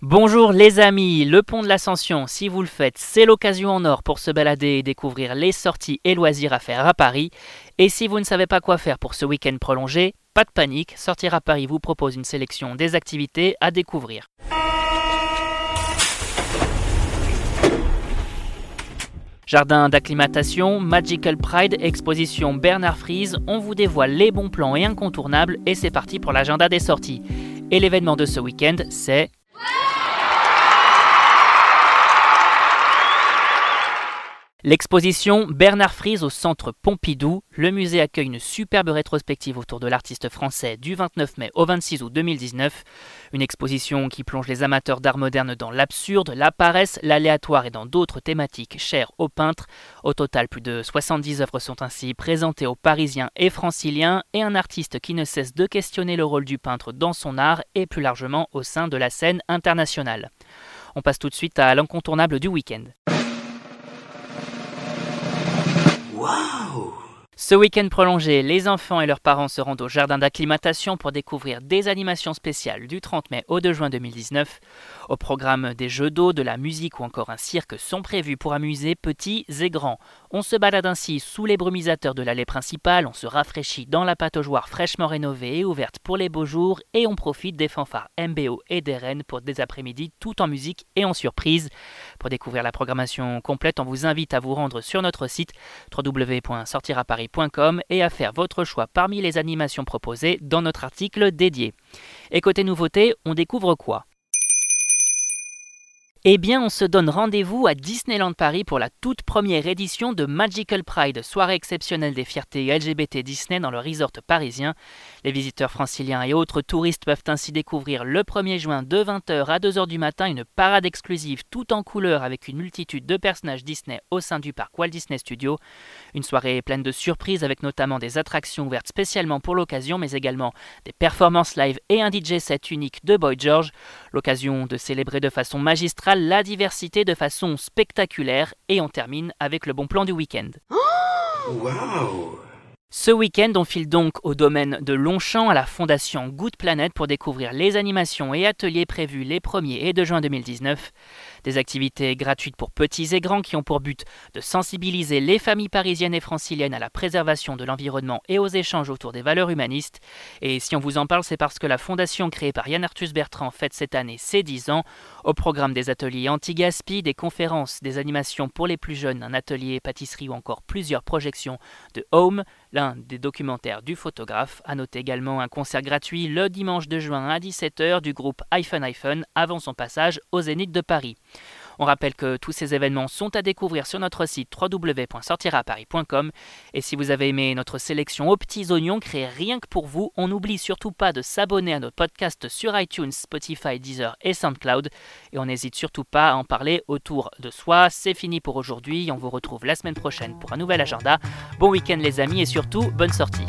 Bonjour les amis, le pont de l'Ascension, si vous le faites, c'est l'occasion en or pour se balader et découvrir les sorties et loisirs à faire à Paris. Et si vous ne savez pas quoi faire pour ce week-end prolongé, pas de panique, Sortir à Paris vous propose une sélection des activités à découvrir. Jardin d'acclimatation, Magical Pride, exposition Bernard Fries, on vous dévoile les bons plans et incontournables et c'est parti pour l'agenda des sorties. Et l'événement de ce week-end, c'est L'exposition Bernard Fries au centre Pompidou, le musée accueille une superbe rétrospective autour de l'artiste français du 29 mai au 26 août 2019. Une exposition qui plonge les amateurs d'art moderne dans l'absurde, la paresse, l'aléatoire et dans d'autres thématiques chères aux peintres. Au total, plus de 70 œuvres sont ainsi présentées aux Parisiens et Franciliens et un artiste qui ne cesse de questionner le rôle du peintre dans son art et plus largement au sein de la scène internationale. On passe tout de suite à l'incontournable du week-end. Oh. Ce week-end prolongé, les enfants et leurs parents se rendent au jardin d'acclimatation pour découvrir des animations spéciales du 30 mai au 2 juin 2019. Au programme des jeux d'eau, de la musique ou encore un cirque sont prévus pour amuser petits et grands. On se balade ainsi sous les brumisateurs de l'allée principale, on se rafraîchit dans la pataugeoire fraîchement rénovée et ouverte pour les beaux jours et on profite des fanfares MBO et des rennes pour des après-midi tout en musique et en surprise. Pour découvrir la programmation complète, on vous invite à vous rendre sur notre site www.sortiraparis et à faire votre choix parmi les animations proposées dans notre article dédié. Et côté nouveauté, on découvre quoi? Eh bien, on se donne rendez-vous à Disneyland Paris pour la toute première édition de Magical Pride, soirée exceptionnelle des fiertés LGBT Disney dans le resort parisien. Les visiteurs franciliens et autres touristes peuvent ainsi découvrir le 1er juin de 20h à 2h du matin une parade exclusive tout en couleur avec une multitude de personnages Disney au sein du parc Walt Disney Studios. Une soirée pleine de surprises avec notamment des attractions ouvertes spécialement pour l'occasion, mais également des performances live et un DJ set unique de Boy George. L'occasion de célébrer de façon magistrale la diversité de façon spectaculaire et on termine avec le bon plan du week-end. Ce week-end, on file donc au domaine de Longchamp à la fondation Good Planet pour découvrir les animations et ateliers prévus les 1er et 2 juin 2019. Des activités gratuites pour petits et grands qui ont pour but de sensibiliser les familles parisiennes et franciliennes à la préservation de l'environnement et aux échanges autour des valeurs humanistes. Et si on vous en parle, c'est parce que la fondation créée par Yann Arthus Bertrand fête cette année ses 10 ans. Au programme des ateliers anti-gaspi, des conférences, des animations pour les plus jeunes, un atelier pâtisserie ou encore plusieurs projections de Home, l'un des documentaires du photographe. A noter également un concert gratuit le dimanche de juin à 17h du groupe iPhone iPhone avant son passage au Zénith de Paris. On rappelle que tous ces événements sont à découvrir sur notre site www.sortiraparis.com et si vous avez aimé notre sélection aux petits oignons créée rien que pour vous, on n'oublie surtout pas de s'abonner à notre podcast sur iTunes, Spotify, Deezer et SoundCloud et on n'hésite surtout pas à en parler autour de soi. C'est fini pour aujourd'hui, on vous retrouve la semaine prochaine pour un nouvel agenda. Bon week-end les amis et surtout bonne sortie.